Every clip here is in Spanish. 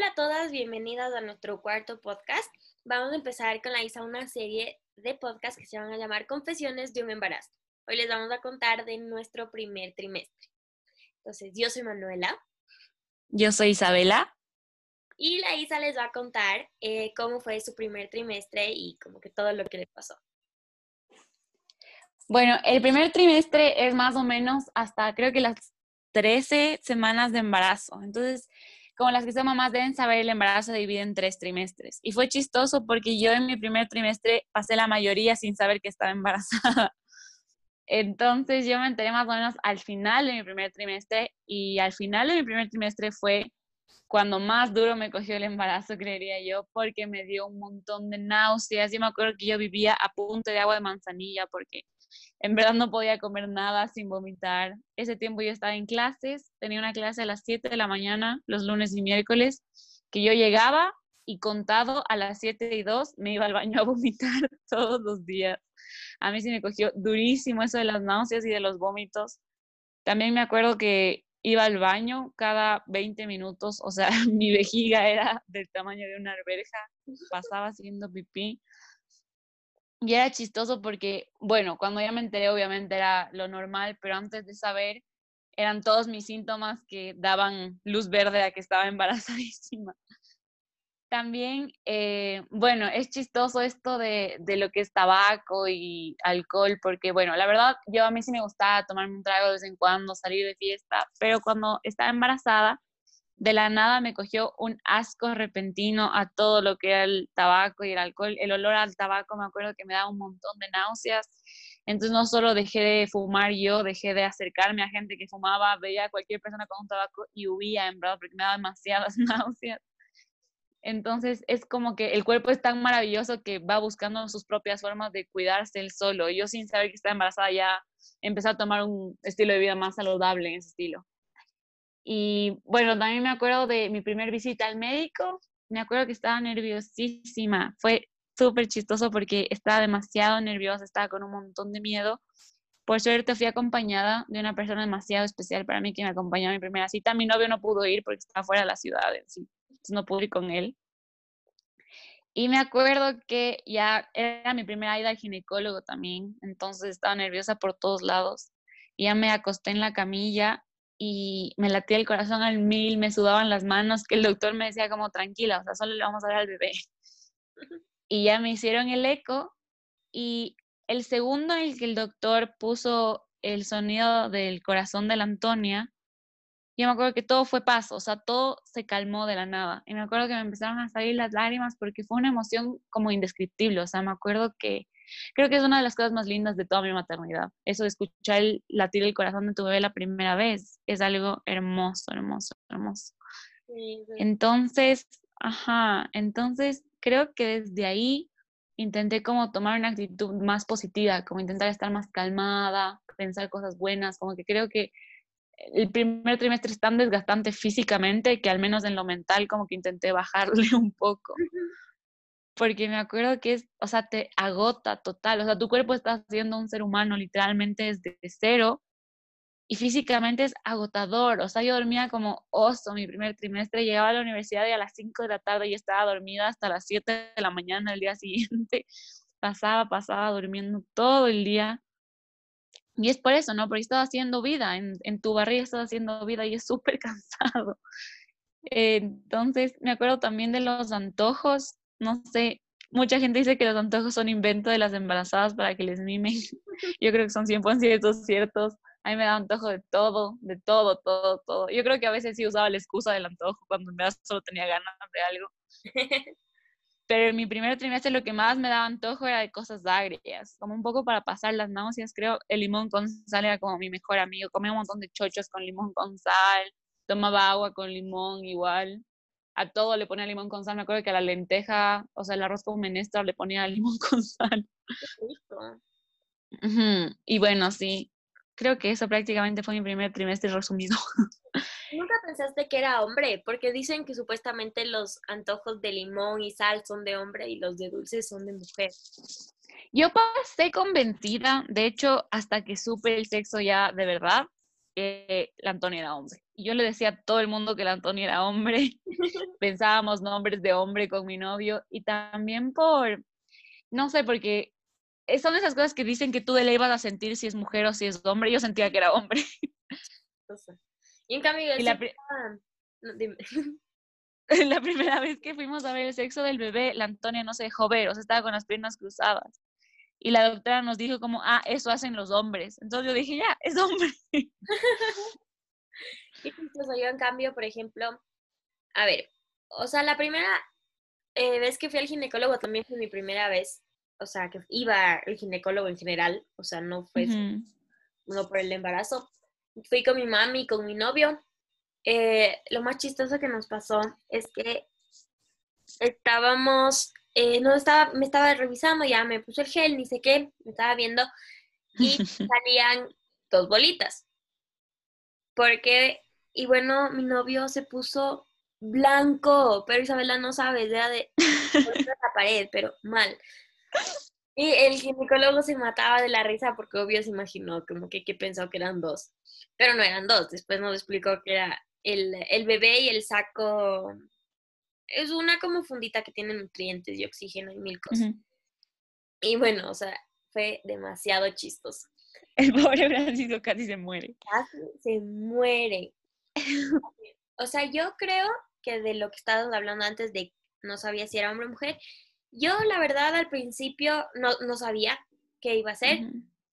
Hola a todas, bienvenidas a nuestro cuarto podcast. Vamos a empezar con la Isa una serie de podcasts que se van a llamar Confesiones de un embarazo. Hoy les vamos a contar de nuestro primer trimestre. Entonces, yo soy Manuela. Yo soy Isabela. Y la Isa les va a contar eh, cómo fue su primer trimestre y como que todo lo que le pasó. Bueno, el primer trimestre es más o menos hasta creo que las 13 semanas de embarazo. Entonces, como las que son mamás deben saber, el embarazo se divide en tres trimestres. Y fue chistoso porque yo en mi primer trimestre pasé la mayoría sin saber que estaba embarazada. Entonces yo me enteré más o menos al final de mi primer trimestre y al final de mi primer trimestre fue cuando más duro me cogió el embarazo, creería yo, porque me dio un montón de náuseas. Yo me acuerdo que yo vivía a punto de agua de manzanilla porque en verdad no podía comer nada sin vomitar. Ese tiempo yo estaba en clases, tenía una clase a las 7 de la mañana, los lunes y miércoles, que yo llegaba y contado a las 7 y 2 me iba al baño a vomitar todos los días. A mí sí me cogió durísimo eso de las náuseas y de los vómitos. También me acuerdo que iba al baño cada 20 minutos, o sea, mi vejiga era del tamaño de una alberja, pasaba haciendo pipí. Y era chistoso porque, bueno, cuando ya me enteré, obviamente era lo normal, pero antes de saber, eran todos mis síntomas que daban luz verde a que estaba embarazadísima. También, eh, bueno, es chistoso esto de, de, lo que es tabaco y alcohol, porque, bueno, la verdad, yo a mí sí me gustaba tomarme un trago de vez en cuando, salir de fiesta, pero cuando estaba embarazada, de la nada me cogió un asco repentino a todo lo que era el tabaco y el alcohol. El olor al tabaco me acuerdo que me daba un montón de náuseas. Entonces no solo dejé de fumar yo, dejé de acercarme a gente que fumaba, veía a cualquier persona con un tabaco y huía en verdad porque me daba demasiadas náuseas. Entonces es como que el cuerpo es tan maravilloso que va buscando sus propias formas de cuidarse él solo. Yo sin saber que estaba embarazada ya empecé a tomar un estilo de vida más saludable en ese estilo. Y bueno, también me acuerdo de mi primer visita al médico. Me acuerdo que estaba nerviosísima. Fue súper chistoso porque estaba demasiado nerviosa, estaba con un montón de miedo. Por suerte fui acompañada de una persona demasiado especial para mí que me acompañó a mi primera cita. Mi novio no pudo ir porque estaba fuera de la ciudad, entonces no pude ir con él. Y me acuerdo que ya era mi primera ida al ginecólogo también, entonces estaba nerviosa por todos lados. Y ya me acosté en la camilla y me latía el corazón al mil, me sudaban las manos, que el doctor me decía como tranquila, o sea, solo le vamos a dar al bebé. Y ya me hicieron el eco y el segundo en el que el doctor puso el sonido del corazón de la Antonia, yo me acuerdo que todo fue paz, o sea, todo se calmó de la nada. Y me acuerdo que me empezaron a salir las lágrimas porque fue una emoción como indescriptible, o sea, me acuerdo que Creo que es una de las cosas más lindas de toda mi maternidad. Eso de escuchar el latir el corazón de tu bebé la primera vez es algo hermoso, hermoso, hermoso. Entonces, ajá, entonces creo que desde ahí intenté como tomar una actitud más positiva, como intentar estar más calmada, pensar cosas buenas, como que creo que el primer trimestre es tan desgastante físicamente que al menos en lo mental como que intenté bajarle un poco porque me acuerdo que es, o sea, te agota total, o sea, tu cuerpo está siendo un ser humano literalmente desde cero y físicamente es agotador, o sea, yo dormía como oso mi primer trimestre, llegaba a la universidad y a las 5 de la tarde y estaba dormida hasta las 7 de la mañana el día siguiente, pasaba, pasaba durmiendo todo el día. Y es por eso, ¿no? Porque estaba haciendo vida, en, en tu barriga estaba haciendo vida y es súper cansado. Entonces, me acuerdo también de los antojos no sé, mucha gente dice que los antojos son invento de las embarazadas para que les mimen. Yo creo que son 100% ciertos. A mí me da antojo de todo, de todo, todo, todo. Yo creo que a veces sí usaba la excusa del antojo cuando me solo tenía ganas de algo. Pero en mi primer trimestre lo que más me daba antojo era de cosas agrias, como un poco para pasar las náuseas. Creo el limón con sal era como mi mejor amigo. Comía un montón de chochos con limón con sal, tomaba agua con limón igual a todo le ponía limón con sal. Me acuerdo que a la lenteja, o sea, el arroz con menestra le ponía limón con sal. Y bueno, sí, creo que eso prácticamente fue mi primer trimestre resumido. ¿Nunca pensaste que era hombre? Porque dicen que supuestamente los antojos de limón y sal son de hombre y los de dulces son de mujer. Yo pasé convencida, de hecho, hasta que supe el sexo ya de verdad, que la Antonia era hombre. Y yo le decía a todo el mundo que la Antonia era hombre. Pensábamos nombres de hombre con mi novio y también por, no sé, porque son esas cosas que dicen que tú le ibas a sentir si es mujer o si es hombre. Yo sentía que era hombre. Y en cambio, la, la, primera vez que fuimos a ver el sexo del bebé, la Antonia no se dejó ver, o sea, estaba con las piernas cruzadas. Y la doctora nos dijo como, ah, eso hacen los hombres. Entonces yo dije, ya, es hombre. Incluso yo en cambio, por ejemplo, a ver, o sea, la primera eh, vez que fui al ginecólogo también fue mi primera vez, o sea, que iba al ginecólogo en general, o sea, no fue no por el embarazo. Fui con mi mami y con mi novio. Eh, lo más chistoso que nos pasó es que estábamos eh, no estaba, me estaba revisando, ya me puse el gel, ni sé qué, me estaba viendo y salían dos bolitas. Porque, y bueno, mi novio se puso blanco, pero Isabela no sabe, era de, la pared, pero mal. Y el ginecólogo se mataba de la risa porque obvio se imaginó como que, que pensó que eran dos, pero no eran dos. Después nos explicó que era el, el bebé y el saco es una como fundita que tiene nutrientes y oxígeno y mil cosas. Y bueno, o sea, fue demasiado chistoso. El pobre Francisco casi se muere. Casi se muere. o sea, yo creo que de lo que estábamos hablando antes de no sabía si era hombre o mujer, yo la verdad al principio no, no sabía qué iba a ser.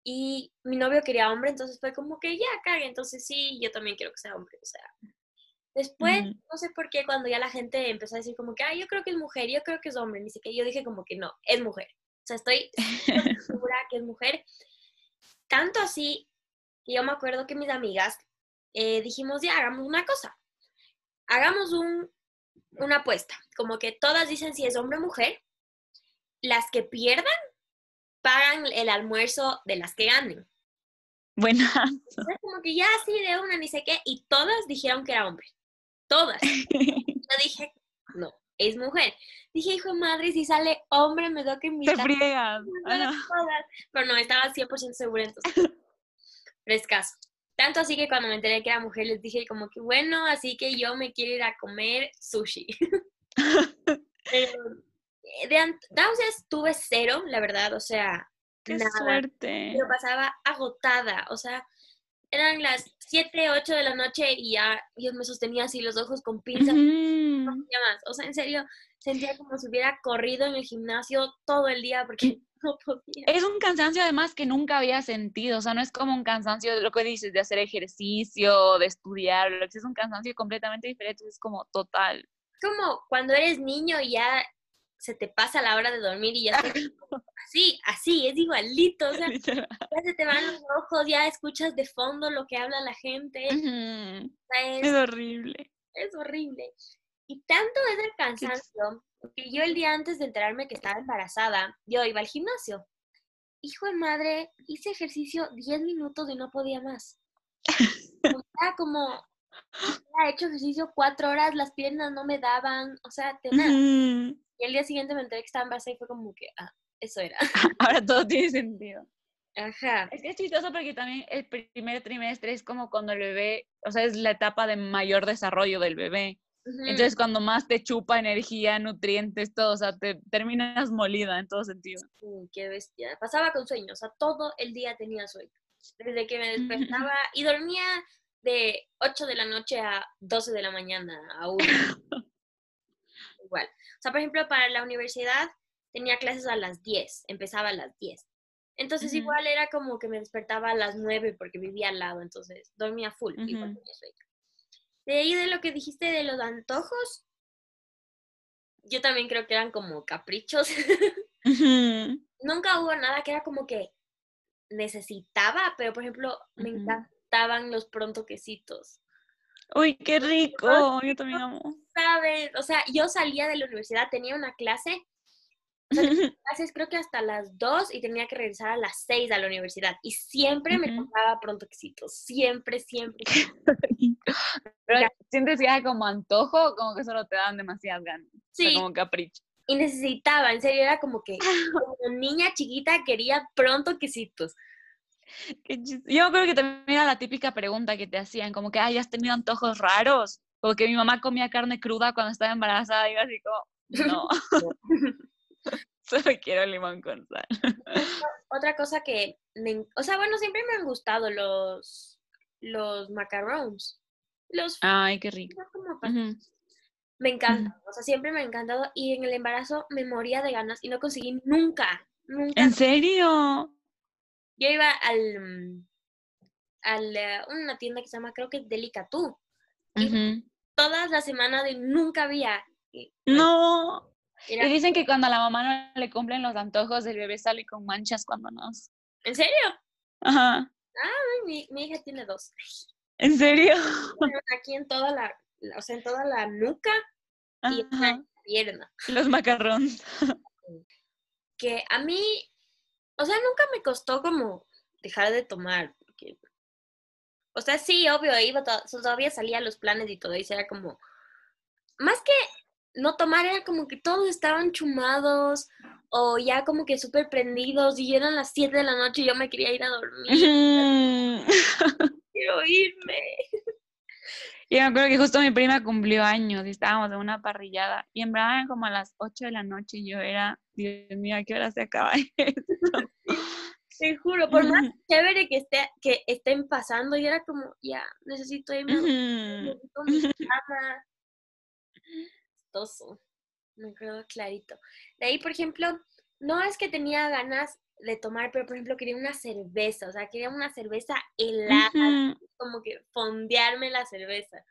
Y mi novio quería hombre, entonces fue como que ya cague, entonces sí, yo también quiero que sea hombre, o sea, Después, no sé por qué, cuando ya la gente empezó a decir como que, ah, yo creo que es mujer, yo creo que es hombre, ni siquiera yo dije como que no, es mujer. O sea, estoy segura que es mujer. Tanto así, que yo me acuerdo que mis amigas eh, dijimos, ya, hagamos una cosa. Hagamos un, una apuesta. Como que todas dicen si es hombre o mujer. Las que pierdan pagan el almuerzo de las que ganen. Bueno. como que ya así de una, ni sé qué, y todas dijeron que era hombre todas. Yo dije, no, es mujer. Dije, hijo de madre, si sale hombre me tengo que invitar. Te friegas. Pero no, estaba 100% segura entonces. Frescaso. Tanto así que cuando me enteré que era mujer les dije como que bueno, así que yo me quiero ir a comer sushi. Pero eh, de entonces tuve cero, la verdad, o sea, Qué suerte. Pero pasaba agotada, o sea, eran las 7, 8 de la noche y ya yo me sostenía así los ojos con pinzas. No más. O sea, en serio, sentía como si hubiera corrido en el gimnasio todo el día porque no podía. Es un cansancio además que nunca había sentido. O sea, no es como un cansancio de lo que dices, de hacer ejercicio, de estudiar. Es un cansancio completamente diferente. Es como total. Como cuando eres niño y ya se te pasa la hora de dormir y ya te... así, así, es igualito, o sea, ya se te van los ojos, ya escuchas de fondo lo que habla la gente. es, horrible. Es horrible. Y tanto es el cansancio que yo el día antes de enterarme que estaba embarazada, yo iba al gimnasio. Hijo de madre, hice ejercicio 10 minutos y no podía más. O sea, como había hecho ejercicio cuatro horas, las piernas no me daban, o sea, tenaz. Y el día siguiente me enteré que estaba embarazada y fue como que, ah, eso era. Ahora todo tiene sentido. Ajá. Es que es chistoso porque también el primer trimestre es como cuando el bebé, o sea, es la etapa de mayor desarrollo del bebé. Entonces, cuando más te chupa energía, nutrientes, todo, o sea, te terminas molida en todo sentido. qué bestia. Pasaba con sueño, o sea, todo el día tenía sueño. Desde que me despertaba y dormía de 8 de la noche a 12 de la mañana, a 1. Igual. O sea, por ejemplo, para la universidad tenía clases a las 10, empezaba a las 10. Entonces igual era como que me despertaba a las 9 porque vivía al lado, entonces dormía full. De ahí de lo que dijiste de los antojos, yo también creo que eran como caprichos. Nunca hubo nada que era como que necesitaba, pero por ejemplo, me encantaban los pronto quesitos. Uy, qué rico, yo también amo. ¿Sabes? O sea, yo salía de la universidad, tenía una clase clases creo que hasta las 2 y tenía que regresar a las 6 a la universidad. Y siempre me tocaba pronto éxito, siempre, siempre. Pero sientes que como antojo, como que solo te dan demasiadas ganas. Sí. como capricho. Y necesitaba, en serio, era como que como niña chiquita quería pronto quesitos. Yo creo que también era la típica pregunta que te hacían, como que, ay, ¿has tenido antojos raros? O que mi mamá comía carne cruda cuando estaba embarazada y yo así como, no. Solo quiero limón con sal. Otra cosa que, me, o sea, bueno, siempre me han gustado los, los macarons. Los, Ay, qué rico. Me encanta, o sea, siempre me ha encantado y en el embarazo me moría de ganas y no conseguí nunca, nunca. ¿En serio? Yo iba al, al eh, una tienda que se llama, creo que Delicatú. Todas las semanas de nunca había. no. Y dicen que cuando a la mamá no le cumplen los antojos, el bebé sale con manchas cuando nace. ¿En serio? Ajá. Ah, mi, mi hija tiene dos. ¿En serio? Aquí en toda la, o sea, en toda la nuca y en la pierna. Los macarrones. Que a mí, o sea, nunca me costó como dejar de tomar. Porque, o sea, sí, obvio, iba todavía salía los planes y todo, y era como, más que no tomar, era como que todos estaban chumados o ya como que súper prendidos y eran las 7 de la noche y yo me quería ir a dormir. Quiero irme. Yo me acuerdo que justo mi prima cumplió años y estábamos en una parrillada y en verdad eran como a las 8 de la noche y yo era, Dios mío, ¿a qué hora se acaba esto? Te juro, por más chévere que, esté, que estén pasando, y era como, ya, necesito irme, necesito mi cama. Me quedó clarito. De ahí, por ejemplo, no es que tenía ganas de tomar, pero por ejemplo quería una cerveza, o sea, quería una cerveza helada, como que fondearme la cerveza.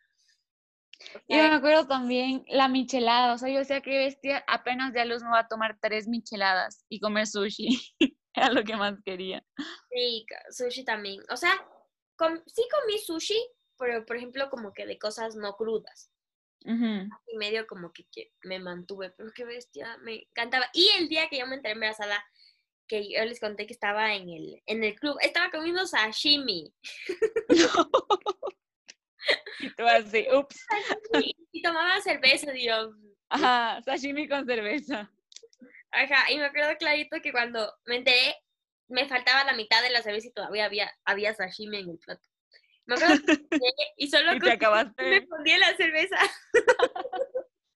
yo me acuerdo también la michelada, o sea, yo decía que bestia, apenas de luz me va a tomar tres micheladas y comer sushi, era lo que más quería. Sí, sushi también, o sea, sí comí sushi, pero por ejemplo como que de cosas no crudas. Y medio como que, me mantuve, pero qué bestia, me encantaba. Y el día que yo me enteré embarazada, que yo les conté que estaba en el, en el club, estaba comiendo sashimi. y tú así, ups. Y, tomaba cerveza, Dios. Ajá, sashimi con cerveza. Ajá, y me acuerdo clarito que cuando me enteré, me faltaba la mitad de la cerveza y todavía había, había sashimi en el plato. Me acuerdo y solo y te acabaste. me pondía la cerveza.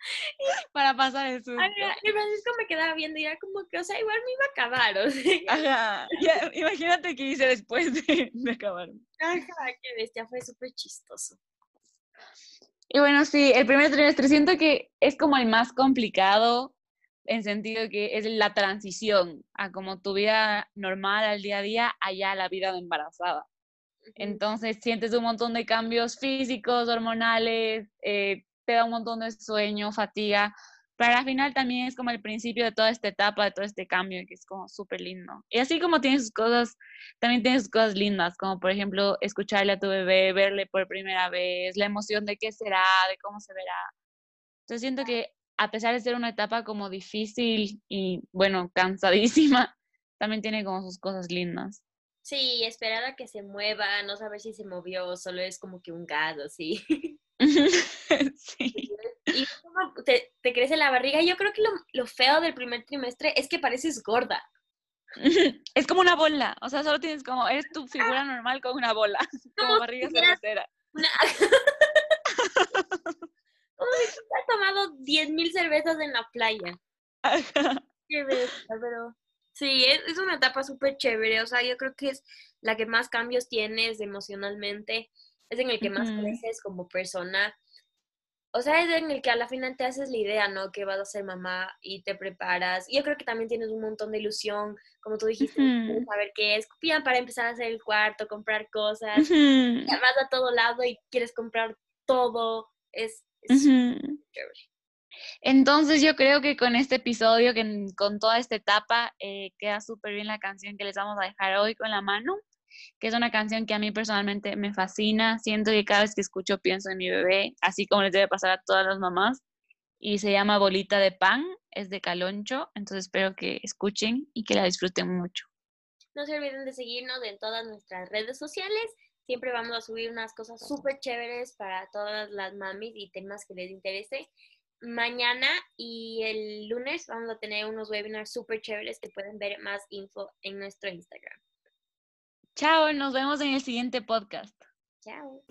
Para pasar el susto. y Francisco me quedaba viendo y era como que, o sea, igual me iba a acabar. O sea. Ajá. imagínate qué hice después de, de acabar. Ajá, qué bestia, fue súper chistoso. Y bueno, sí, el primer trimestre siento que es como el más complicado en sentido que es la transición a como tu vida normal al día a día allá la vida de embarazada. Entonces sientes un montón de cambios físicos, hormonales, eh, te da un montón de sueño, fatiga, pero al final también es como el principio de toda esta etapa, de todo este cambio, que es como súper lindo. Y así como tienes sus cosas, también tienes sus cosas lindas, como por ejemplo escucharle a tu bebé, verle por primera vez, la emoción de qué será, de cómo se verá. Entonces siento que a pesar de ser una etapa como difícil y bueno, cansadísima, también tiene como sus cosas lindas. Sí, esperar a que se mueva, no saber si se movió, solo es como que un gado, sí. sí. Y te, te, crece la barriga. Yo creo que lo, feo del primer trimestre es que pareces gorda. Es como una bola, o sea, solo tienes como, eres tu figura normal con una bola, como barriga cervecera. como si has tomado 10.000 cervezas en la playa. Qué bestia, pero Sí, es, una etapa súper chévere, o sea, yo creo que es la que más cambios tienes emocionalmente, es en el que más creces como persona, o sea, es en el que a la final te haces la idea, ¿no? Que vas a ser mamá y te preparas. Y yo creo que también tienes un montón de ilusión, como tú dijiste, saber qué es, para empezar a hacer el cuarto, comprar cosas, vas a todo lado y quieres comprar todo, es. Entonces yo creo que con este episodio, que con toda esta etapa, eh, queda súper bien la canción que les vamos a dejar hoy con la mano, que es una canción que a mí personalmente me fascina. Siento que cada vez que escucho pienso en mi bebé, así como les debe pasar a todas las mamás. Y se llama Bolita de Pan, es de Caloncho, entonces espero que escuchen y que la disfruten mucho. No se olviden de seguirnos en todas nuestras redes sociales. Siempre vamos a subir unas cosas súper chéveres para todas las mamis y temas que les interese mañana y el lunes vamos a tener unos webinars súper chéveres que pueden ver más info en nuestro Instagram. Chao, nos vemos en el siguiente podcast. Chao.